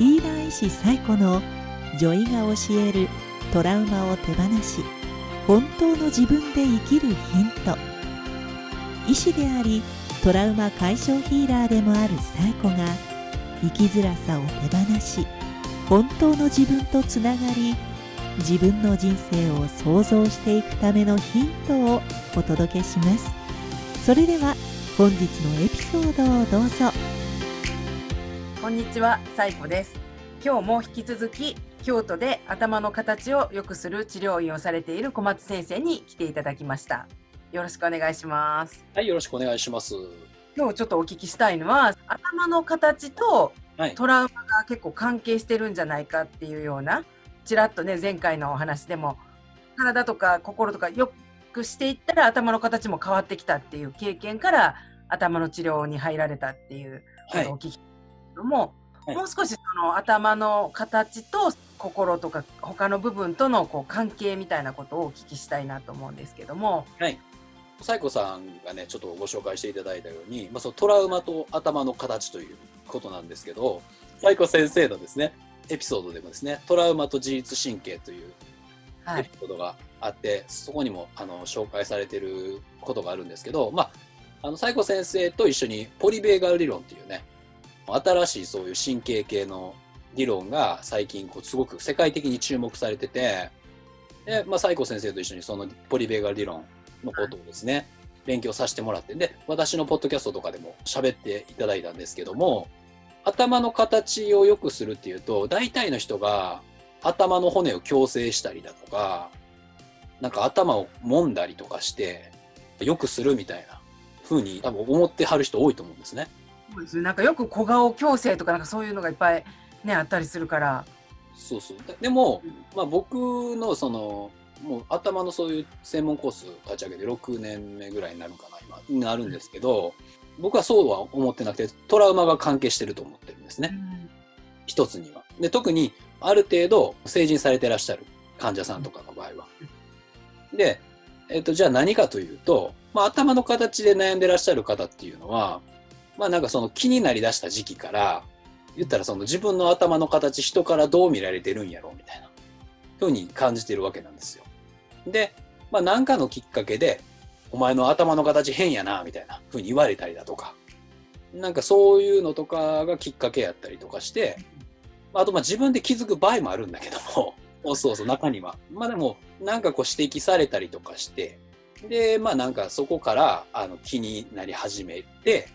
ヒーラー医師最古の女医が教えるトラウマを手放し本当の自分で生きるヒント。医師でありトラウマ解消ヒーラーでもある最古が生きづらさを手放し本当の自分とつながり自分の人生を創造していくためのヒントをお届けします。それでは本日のエピソードをどうぞ。こんにちは、さいこです。今日も引き続き京都で頭の形を良くする治療院をされている小松先生に来ていただきました。よろしくお願いします。はい、よろしくお願いします。今日ちょっとお聞きしたいのは頭の形とはい。トラウマが結構関係してるんじゃないかっていうようなちらっとね前回のお話でも体とか心とか良くしていったら頭の形も変わってきたっていう経験から頭の治療に入られたっていうはいことをお聞きしたんですけども、はい。もう少しその頭の形と心とか他の部分とのこう関係みたいなことをお聞きしたいなと思うんですけども。サイコさんがね、ちょっとご紹介していただいたように、まあ、そのトラウマと頭の形ということなんですけど、サイコ先生のですね、エピソードでもですね、トラウマと自律神経というはい。エピソードがあって、そこにもあの紹介されていることがあるんですけど、まあ、あのサイコ先生と一緒にポリベーガル理論っていうね、新しいそういう神経系の理論が最近こうすごく世界的に注目されてて、で、まあ、サイコ先生と一緒にそのポリベーガル理論のことをですね、勉強させてもらって、で、私のポッドキャストとかでも喋っていただいたんですけども、頭の形を良くするっていうと、大体の人が頭の骨を矯正したりだとか、なんか頭を揉んだりとかして、良くするみたいな風に多分思ってはる人多いと思うんですね。そうですねなんかよく小顔矯正とかなんかそういうのがいっぱいねあったりするから。そうそう。ででも、まあ僕のその、もう頭のそういう専門コース立ち上げて6年目ぐらいになるかな、今、になるんですけど、僕はそうは思ってなくて、トラウマが関係してると思ってるんですね。一つには。で、特にある程度成人されてらっしゃる患者さんとかの場合は。で、えっと、じゃあ何かというと、まあ頭の形で悩んでらっしゃる方っていうのは、まあなんかその気になりだした時期から、言ったらその自分の頭の形人からどう見られてるんやろうみたいなふうに感じてるわけなんですよ。で、まあ何かのきっかけで、お前の頭の形変やなみたいなふうに言われたりだとか、なんかそういうのとかがきっかけやったりとかして、あとまあ自分で気づく場合もあるんだけども、そうそうそう中には。まあでもなんかこう指摘されたりとかして、で、まあなんかそこからあの気になり始めて、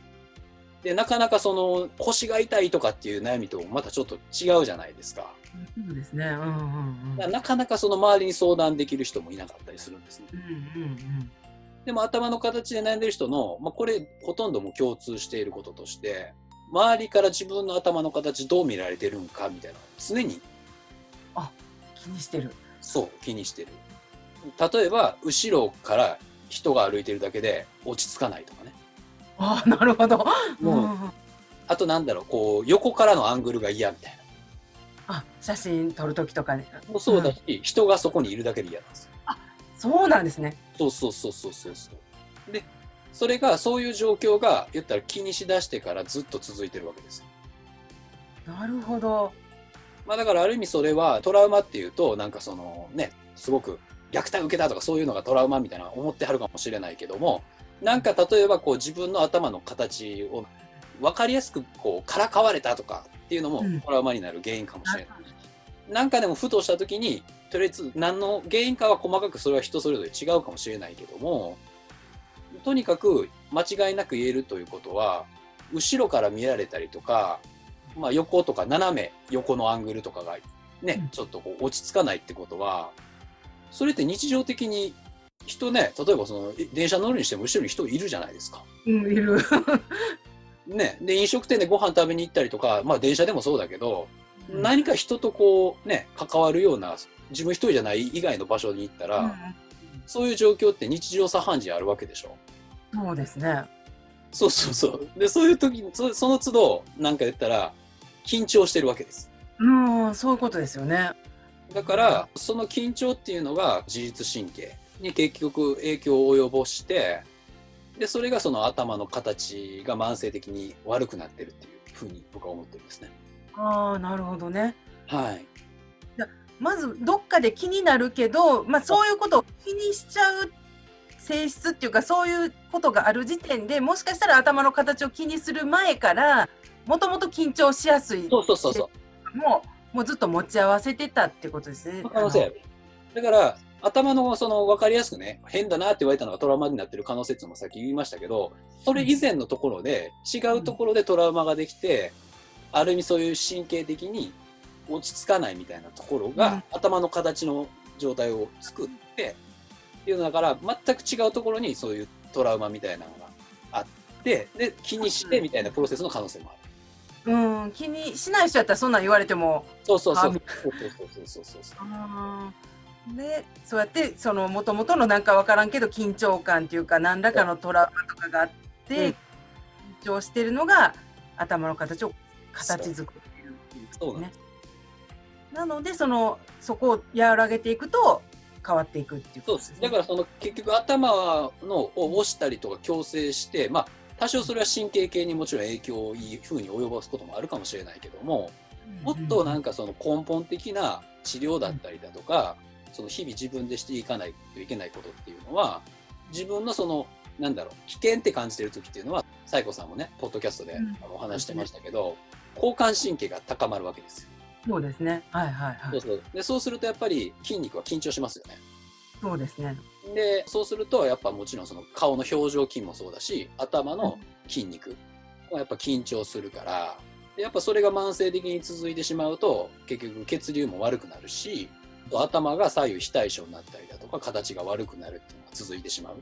で、なかなかその腰が痛いとかっていう悩みとまたちょっと違うじゃないですか。そうですね。うんうんうん。なかなかその周りに相談できる人もいなかったりするんですね。うんうんでも頭の形で悩んでる人の、まあ、これほとんども共通していることとして、周りから自分の頭の形どう見られてるんかみたいな常に気にしてる。そう気にしてる。例えば、後ろから人が歩いてるだけで落ち着かないとかね。ああなるほど。もううんあとなんだろう、こう横からのアングルが嫌みたいあ写真撮る時とかね。な。もうそうだし、人がそこにいるだけで嫌なんですよ。そうなんですね。そうそうそうそうそうそう。で、それが、そういう状況が、言ったら気にしだしてからずっと続いてるわけですよ。なるほど。まあだからある意味それはトラウマっていうと、なんかそのね、すごく虐待受けたとかそういうのがトラウマみたいな思ってはるかもしれないけども、なんか例えばこう自分の頭の形を分かりやすくこうからかわれたとかっていうのもうん。トラウマになる原因かもしれない。なんかでもふとした時に、とりあえず何の原因かは細かくそれは人それぞれ違うかもしれないけども、とにかく間違いなく言えるということは、後ろから見られたりとか、まあ横とか斜め横のアングルとかがうん。ね、ちょっとこう落ち着かないってことは、それって日常的に人ね、例えばそのえ電車乗るにしても後ろに人いるじゃないですか。うんいる。ね、で飲食店でご飯食べに行ったりとか、まあ電車でもそうだけど、何か人とこうね、関わるような、自分一人じゃない以外の場所に行ったら、うんそういう状況って日常茶飯事あるわけでしょ。そうですね。そうそうそう。で、そういう時に、そその都度、なんか言ったら、緊張してるわけです。うんそういうことですよね。だから、その緊張っていうのが自律神経に結局影響を及ぼして、で、それがその頭の形が慢性的に悪くなってるっていうふうに僕は思ってるんですね。ああ、なるほどね。はい。まずどっかで気になるけど、まあ、そういうことを気にしちゃう性質っていうかそういうことがある時点でもしかしたら頭の形を気にする前からもともと緊張しやすいそうそうそうそう。もうもうずっと持ち合わせてたってことですね。可能性。だから、頭のその分かりやすくね、変だなって言われたのがトラウマになってる可能性っていうのもさっき言いましたけど、それ以前のところで、違うところでトラウマができて、ある意味そういう神経的に落ち着かないみたいなところが、うん頭の形の状態を作って、っていうのだから、全く違うところにそういうトラウマみたいなのがあって、で、気にしてみたいなプロセスの可能性もある。うん、気にしない人やったらそんなん言われても。そうそうそう。あそうそうそうそうそうそう。でそうやってその元々のなんか分からんけど緊張感っていうか何らかのトラウマとかがあって、うん。緊張してるのが頭の形を形作っているっていうそう。なんでね。なのでそのそこを和らげていくと変わっていくっていうそうです。だからその結局頭のを押したりとか矯正して、まあ多少それは神経系にもちろん影響をいい風に及ぼすこともあるかもしれないけども、もっとなんかその根本的な治療だったりだとか、その日々自分でしていかないといけないことっていうのは、自分のその、なんだろう、危険って感じてる時っていうのは、サイコさんもね、ポッドキャストでお話してましたけど、交感神経が高まるわけですよ。そうですね。はいはいはい。そうそう。でそうするとやっぱり筋肉は緊張しますよね。そうですね。でそうするとやっぱもちろんその顔の表情筋もそうだし頭の筋肉はやっぱ緊張するからでやっぱそれが慢性的に続いてしまうと結局血流も悪くなるし頭が左右非対称になったりだとか形が悪くなるっていうのが続いてしまう。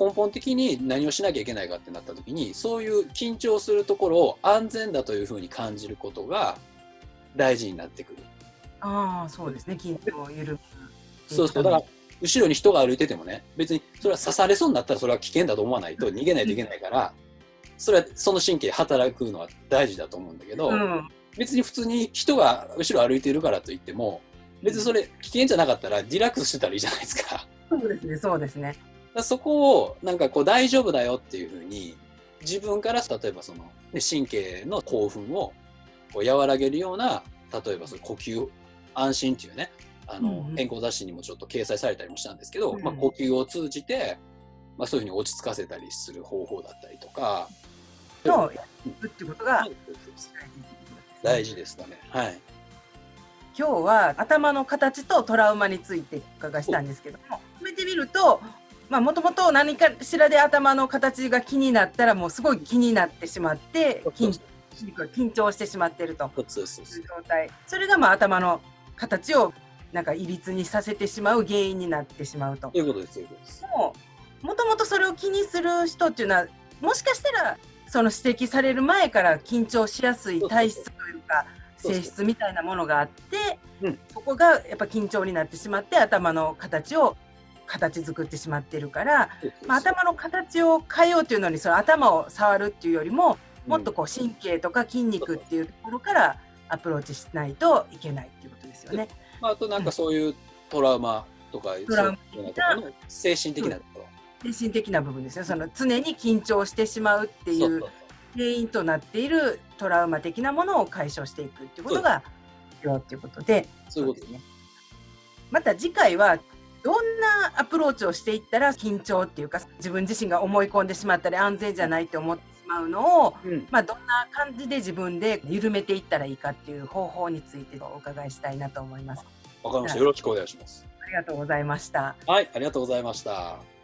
根本的に何をしなきゃいけないかってなった時にそういう緊張するところを安全だというふうに感じることが大事になってくる。ああそうですね。緊張を緩む。そうそう。だから、後ろに人が歩いててもね、別にそれは刺されそうになったらそれは危険だと思わないと逃げないといけないから、それはその神経働くのは大事だと思うんだけど、うん。別に普通に人が後ろ歩いているからといっても、別にそれ危険じゃなかったらリラックスしてたらいいじゃないですか。そうですねそうですねらそこをなんかこう大丈夫だよっていうふうに、自分から例えばその、ね、神経の興奮をこう和らげるような、例えばその呼吸、安心っていうね、あの、うんうん健康雑誌にもちょっと掲載されたりもしたんですけど、うんまあ、呼吸を通じて、まあ、そういうふうに落ち着かせたりする方法だったりとか、とやるってことが大事ですかね。はい。今日は頭の形とトラウマについてお伺いしたんですけども止めてみるともともと何かしらで頭の形が気になったらもうすごい気になってしまって緊緊張してしまってると。そうそうそういう。状態。それがまあ頭の形をなんかいびつにさせてしまう原因になってしまうと。いうことです。ももともとそれを気にする人っていうのはもしかしたらその指摘される前から緊張しやすい体質というか性質みたいなものがあってうん。そこがやっぱ緊張になってしまって頭の形を形作ってしまってるから、まあ、頭の形を変えようというのにその頭を触るっていうよりももっとこう神経とか筋肉っていうところからアプローチしないといけないっていうことですよね。まあ、あとなんかそういうトラウマとか、トラウマ精神的なところ。精神的な部分ですよ。その常に緊張してしまうっていう。原因となっているトラウマ的なものを解消していくっていうことが必要っていうことでそういうことですね。また次回はどんなアプローチをしていったら緊張っていうか自分自身が思い込んでしまったり安全じゃないって思ってしまうのを、うん。まあ、どんな感じで自分で緩めていったらいいかっていう方法についてお伺いしたいなと思います。わかりました。よろしくお願いします。ありがとうございました。はい、ありがとうございました。